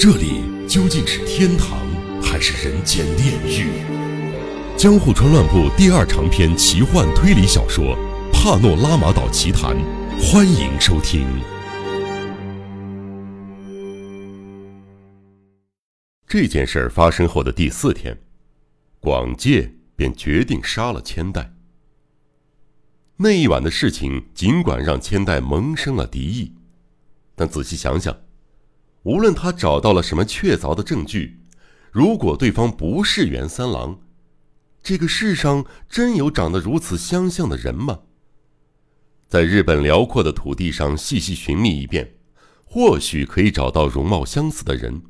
这里究竟是天堂还是人间炼狱？《江户川乱步》第二长篇奇幻推理小说《帕诺拉玛岛奇谈》，欢迎收听。这件事儿发生后的第四天，广介便决定杀了千代。那一晚的事情，尽管让千代萌生了敌意，但仔细想想，无论他找到了什么确凿的证据，如果对方不是袁三郎，这个世上真有长得如此相像的人吗？在日本辽阔的土地上细细寻觅一遍，或许可以找到容貌相似的人。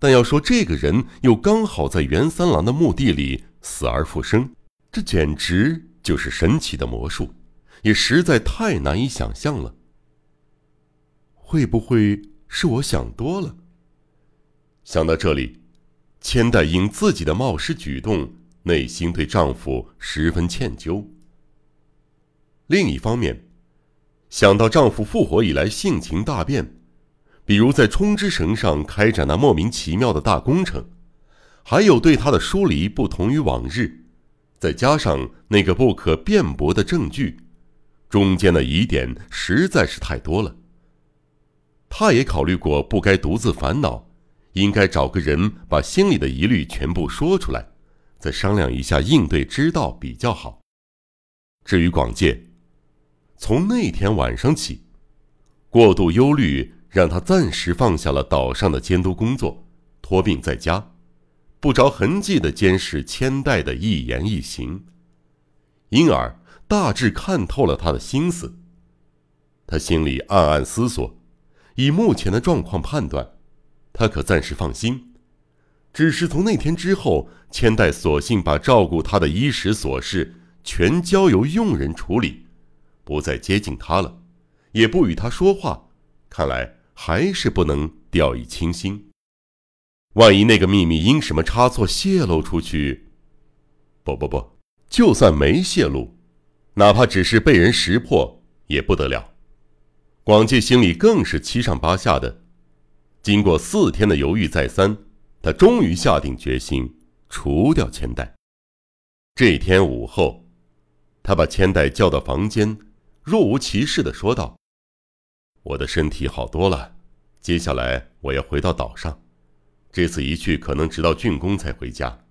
但要说这个人又刚好在袁三郎的墓地里死而复生，这简直……就是神奇的魔术，也实在太难以想象了。会不会是我想多了？想到这里，千代因自己的冒失举动，内心对丈夫十分歉疚。另一方面，想到丈夫复活以来性情大变，比如在冲之绳上开展那莫名其妙的大工程，还有对他的疏离不同于往日。再加上那个不可辩驳的证据，中间的疑点实在是太多了。他也考虑过，不该独自烦恼，应该找个人把心里的疑虑全部说出来，再商量一下应对之道比较好。至于广介，从那天晚上起，过度忧虑让他暂时放下了岛上的监督工作，托病在家。不着痕迹的监视千代的一言一行，因而大致看透了他的心思。他心里暗暗思索，以目前的状况判断，他可暂时放心。只是从那天之后，千代索性把照顾他的衣食琐事全交由佣人处理，不再接近他了，也不与他说话。看来还是不能掉以轻心。万一那个秘密因什么差错泄露出去，不不不，就算没泄露，哪怕只是被人识破，也不得了。广介心里更是七上八下的。经过四天的犹豫再三，他终于下定决心除掉千代。这天午后，他把千代叫到房间，若无其事的说道：“我的身体好多了，接下来我要回到岛上。”这次一去可能直到竣工才回家，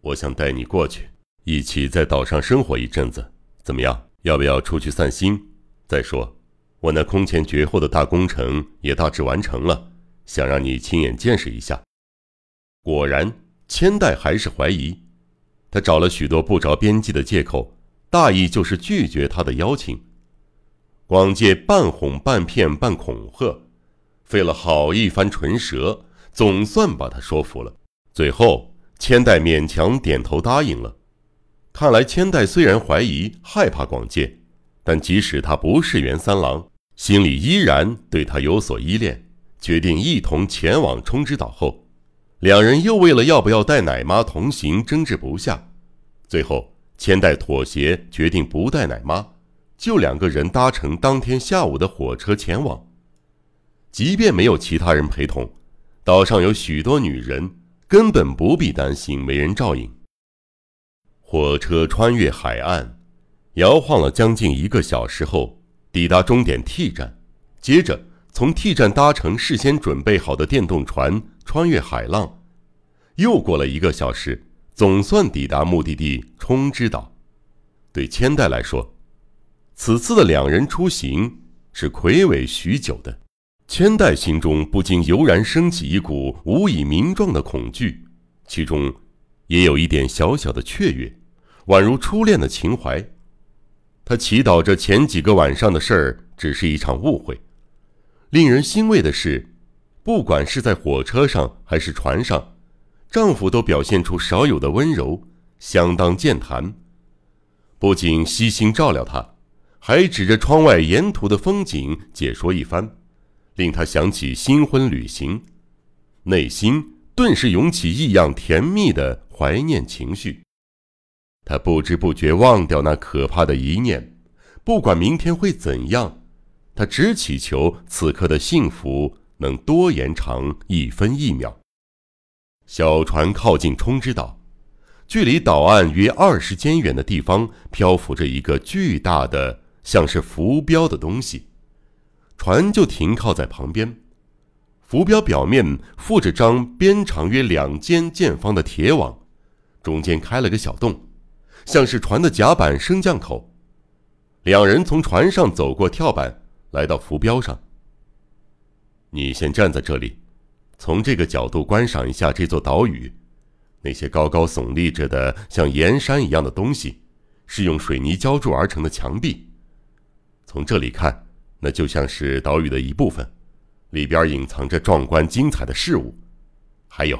我想带你过去，一起在岛上生活一阵子，怎么样？要不要出去散心？再说，我那空前绝后的大工程也大致完成了，想让你亲眼见识一下。果然，千代还是怀疑，他找了许多不着边际的借口，大意就是拒绝他的邀请。广介半哄半骗半恐吓，费了好一番唇舌。总算把他说服了，最后千代勉强点头答应了。看来千代虽然怀疑、害怕广介，但即使他不是袁三郎，心里依然对他有所依恋。决定一同前往冲之岛后，两人又为了要不要带奶妈同行争执不下。最后，千代妥协，决定不带奶妈，就两个人搭乘当天下午的火车前往。即便没有其他人陪同。岛上有许多女人，根本不必担心没人照应。火车穿越海岸，摇晃了将近一个小时后，抵达终点 T 站。接着从 T 站搭乘事先准备好的电动船穿越海浪，又过了一个小时，总算抵达目的地冲之岛。对千代来说，此次的两人出行是魁违许久的。千代心中不禁油然升起一股无以名状的恐惧，其中也有一点小小的雀跃，宛如初恋的情怀。他祈祷着前几个晚上的事儿只是一场误会。令人欣慰的是，不管是在火车上还是船上，丈夫都表现出少有的温柔，相当健谈，不仅悉心照料她，还指着窗外沿途的风景解说一番。令她想起新婚旅行，内心顿时涌起异样甜蜜的怀念情绪。他不知不觉忘掉那可怕的一念，不管明天会怎样，他只祈求此刻的幸福能多延长一分一秒。小船靠近冲之岛，距离岛岸约二十间远的地方，漂浮着一个巨大的、像是浮标的东西。船就停靠在旁边，浮标表面附着张边长约两间见方的铁网，中间开了个小洞，像是船的甲板升降口。两人从船上走过跳板，来到浮标上。你先站在这里。从这个角度观赏一下这座岛屿，那些高高耸立着的像岩山一样的东西，是用水泥浇筑而成的墙壁。从这里看，那就像是岛屿的一部分，里边隐藏着壮观精彩的事物。还有，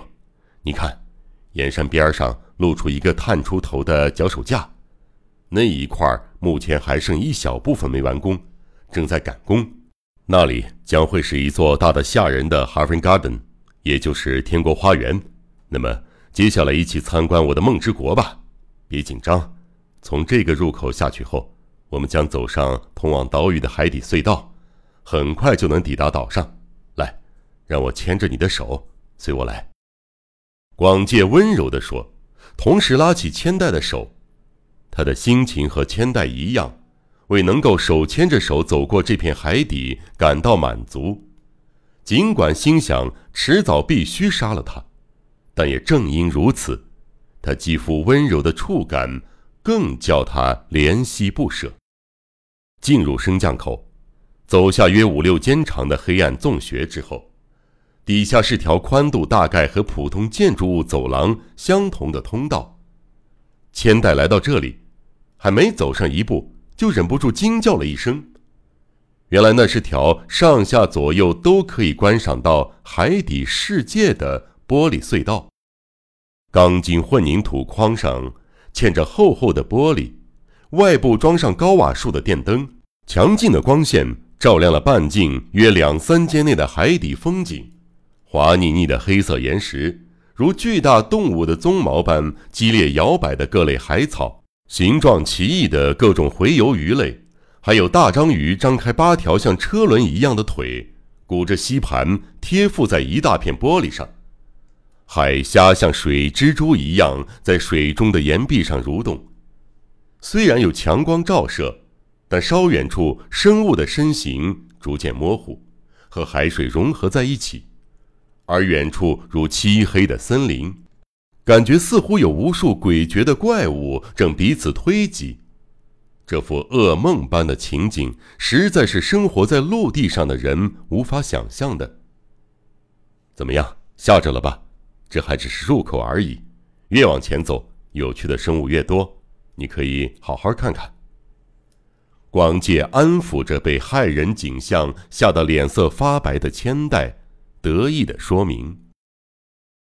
你看，岩山边上露出一个探出头的脚手架，那一块目前还剩一小部分没完工，正在赶工。那里将会是一座大的吓人的 Harvard Garden。也就是天国花园，那么接下来一起参观我的梦之国吧。别紧张，从这个入口下去后，我们将走上通往岛屿的海底隧道，很快就能抵达岛上。来，让我牵着你的手，随我来。广介温柔地说，同时拉起千代的手。他的心情和千代一样，为能够手牵着手走过这片海底感到满足。尽管心想迟早必须杀了他，但也正因如此，他肌肤温柔的触感更叫他怜惜不舍。进入升降口，走下约五六间长的黑暗纵穴之后，底下是条宽度大概和普通建筑物走廊相同的通道。千代来到这里，还没走上一步，就忍不住惊叫了一声。原来那是条上下左右都可以观赏到海底世界的玻璃隧道，钢筋混凝土框上嵌着厚厚的玻璃，外部装上高瓦数的电灯，强劲的光线照亮了半径约两三间内的海底风景。滑腻腻的黑色岩石，如巨大动物的鬃毛般激烈摇摆的各类海草，形状奇异的各种洄游鱼类。还有大章鱼张开八条像车轮一样的腿，鼓着吸盘贴附在一大片玻璃上；海虾像水蜘蛛一样在水中的岩壁上蠕动。虽然有强光照射，但稍远处生物的身形逐渐模糊，和海水融合在一起；而远处如漆黑的森林，感觉似乎有无数诡谲的怪物正彼此推挤。这幅噩梦般的情景，实在是生活在陆地上的人无法想象的。怎么样，吓着了吧？这还只是入口而已，越往前走，有趣的生物越多，你可以好好看看。广介安抚着被骇人景象吓得脸色发白的千代，得意的说明。